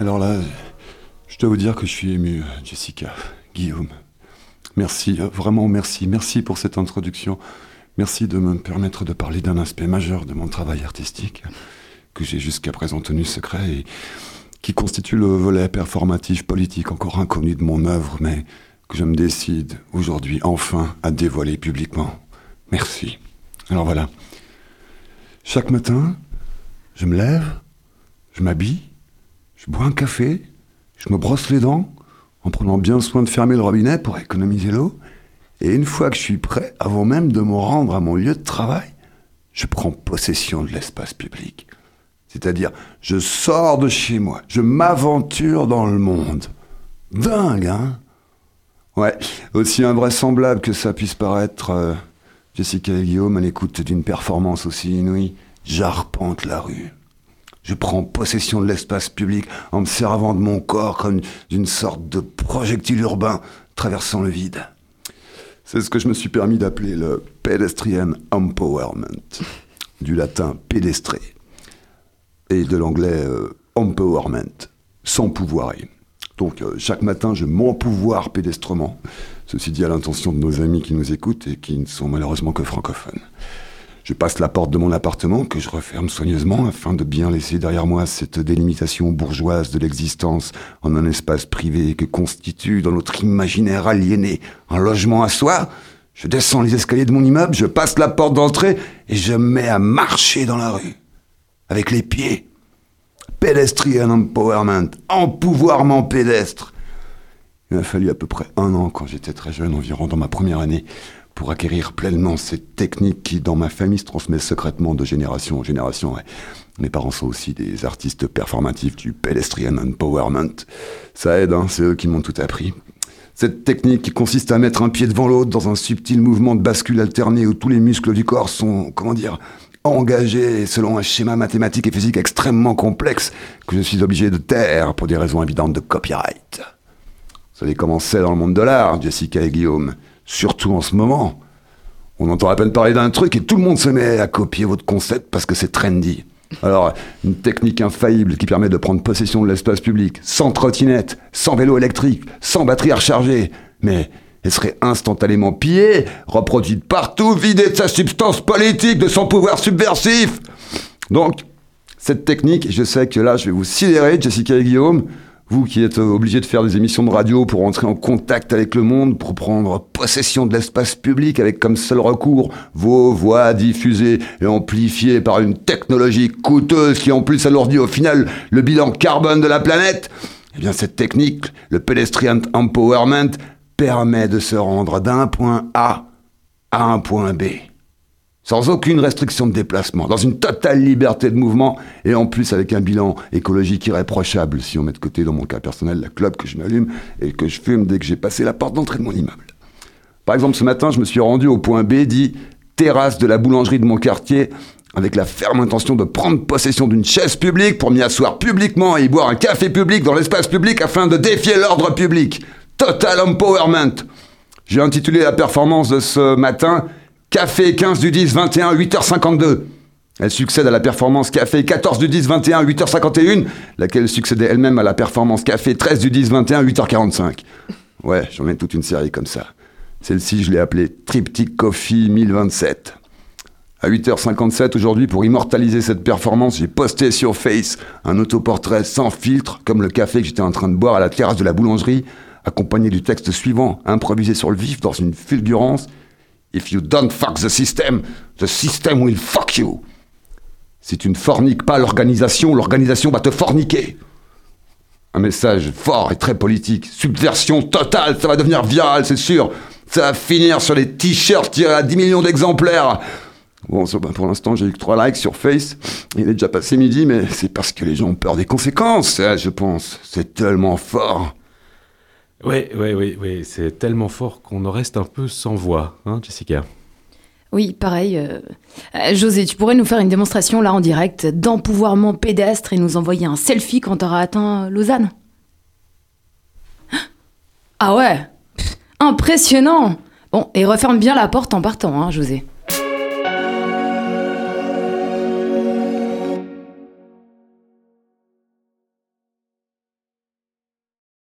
Alors là, je dois vous dire que je suis ému, Jessica, Guillaume. Merci, vraiment merci, merci pour cette introduction. Merci de me permettre de parler d'un aspect majeur de mon travail artistique que j'ai jusqu'à présent tenu secret et qui constitue le volet performatif politique encore inconnu de mon œuvre, mais que je me décide aujourd'hui enfin à dévoiler publiquement. Merci. Alors voilà. Chaque matin, je me lève, je m'habille, je bois un café, je me brosse les dents, en prenant bien soin de fermer le robinet pour économiser l'eau. Et une fois que je suis prêt, avant même de me rendre à mon lieu de travail, je prends possession de l'espace public. C'est-à-dire, je sors de chez moi, je m'aventure dans le monde. Dingue, hein? Ouais, aussi invraisemblable que ça puisse paraître, euh, Jessica et Guillaume, à l'écoute d'une performance aussi inouïe, j'arpente la rue. Je prends possession de l'espace public en me servant de mon corps comme d'une sorte de projectile urbain traversant le vide. C'est ce que je me suis permis d'appeler le pedestrian empowerment, du latin pédestré, et de l'anglais euh, empowerment, sans pouvoir. Donc euh, chaque matin, je m'empouvoir pédestrement, ceci dit à l'intention de nos amis qui nous écoutent et qui ne sont malheureusement que francophones. Je passe la porte de mon appartement que je referme soigneusement afin de bien laisser derrière moi cette délimitation bourgeoise de l'existence en un espace privé que constitue dans notre imaginaire aliéné un logement à soi. Je descends les escaliers de mon immeuble, je passe la porte d'entrée et je me mets à marcher dans la rue. Avec les pieds. Pedestrian empowerment, empouvoirment pédestre. Il m'a fallu à peu près un an quand j'étais très jeune, environ dans ma première année, pour acquérir pleinement cette technique qui, dans ma famille, se transmet secrètement de génération en génération. mes parents sont aussi des artistes performatifs du pedestrian empowerment. Ça aide, hein, c'est eux qui m'ont tout appris. Cette technique qui consiste à mettre un pied devant l'autre dans un subtil mouvement de bascule alterné où tous les muscles du corps sont, comment dire, engagés selon un schéma mathématique et physique extrêmement complexe que je suis obligé de taire pour des raisons évidentes de copyright. Vous savez comment c'est dans le monde de l'art, Jessica et Guillaume surtout en ce moment. On entend à peine parler d'un truc et tout le monde se met à copier votre concept parce que c'est trendy. Alors, une technique infaillible qui permet de prendre possession de l'espace public, sans trottinette, sans vélo électrique, sans batterie à recharger, mais elle serait instantanément pillée, reproduite partout, vidée de sa substance politique, de son pouvoir subversif. Donc, cette technique, je sais que là, je vais vous sidérer, Jessica et Guillaume, vous qui êtes obligés de faire des émissions de radio pour entrer en contact avec le monde, pour prendre possession de l'espace public avec comme seul recours vos voix diffusées et amplifiées par une technologie coûteuse qui en plus alourdit au final le bilan carbone de la planète, eh bien cette technique, le pedestrian empowerment, permet de se rendre d'un point A à un point B sans aucune restriction de déplacement, dans une totale liberté de mouvement, et en plus avec un bilan écologique irréprochable, si on met de côté dans mon cas personnel la clope que je m'allume et que je fume dès que j'ai passé la porte d'entrée de mon immeuble. Par exemple, ce matin, je me suis rendu au point B, dit terrasse de la boulangerie de mon quartier, avec la ferme intention de prendre possession d'une chaise publique pour m'y asseoir publiquement et y boire un café public dans l'espace public afin de défier l'ordre public. Total empowerment. J'ai intitulé la performance de ce matin Café 15 du 10 21 8h52. Elle succède à la performance Café 14 du 10 21 8h51, laquelle succédait elle-même à la performance Café 13 du 10 21 8h45. Ouais, j'en ai toute une série comme ça. Celle-ci, je l'ai appelée Triptych Coffee 1027. À 8h57 aujourd'hui, pour immortaliser cette performance, j'ai posté sur Face un autoportrait sans filtre, comme le café que j'étais en train de boire à la terrasse de la boulangerie, accompagné du texte suivant, improvisé sur le vif dans une fulgurance If you don't fuck the system, the system will fuck you. Si tu ne forniques pas l'organisation, l'organisation va te forniquer. Un message fort et très politique. Subversion totale, ça va devenir viral, c'est sûr. Ça va finir sur les t-shirts tirés à 10 millions d'exemplaires. Bon, pour l'instant, j'ai eu que 3 likes sur Face. Il est déjà passé midi, mais c'est parce que les gens ont peur des conséquences, hein, je pense. C'est tellement fort. Oui, oui, oui, oui. c'est tellement fort qu'on en reste un peu sans voix, hein, Jessica oui, pareil. Euh, José, tu pourrais nous faire une démonstration là en direct d'empouvoirment pédestre et nous envoyer un selfie quand tu auras atteint Lausanne Ah ouais? Impressionnant Bon, et referme bien la porte en partant, hein, José.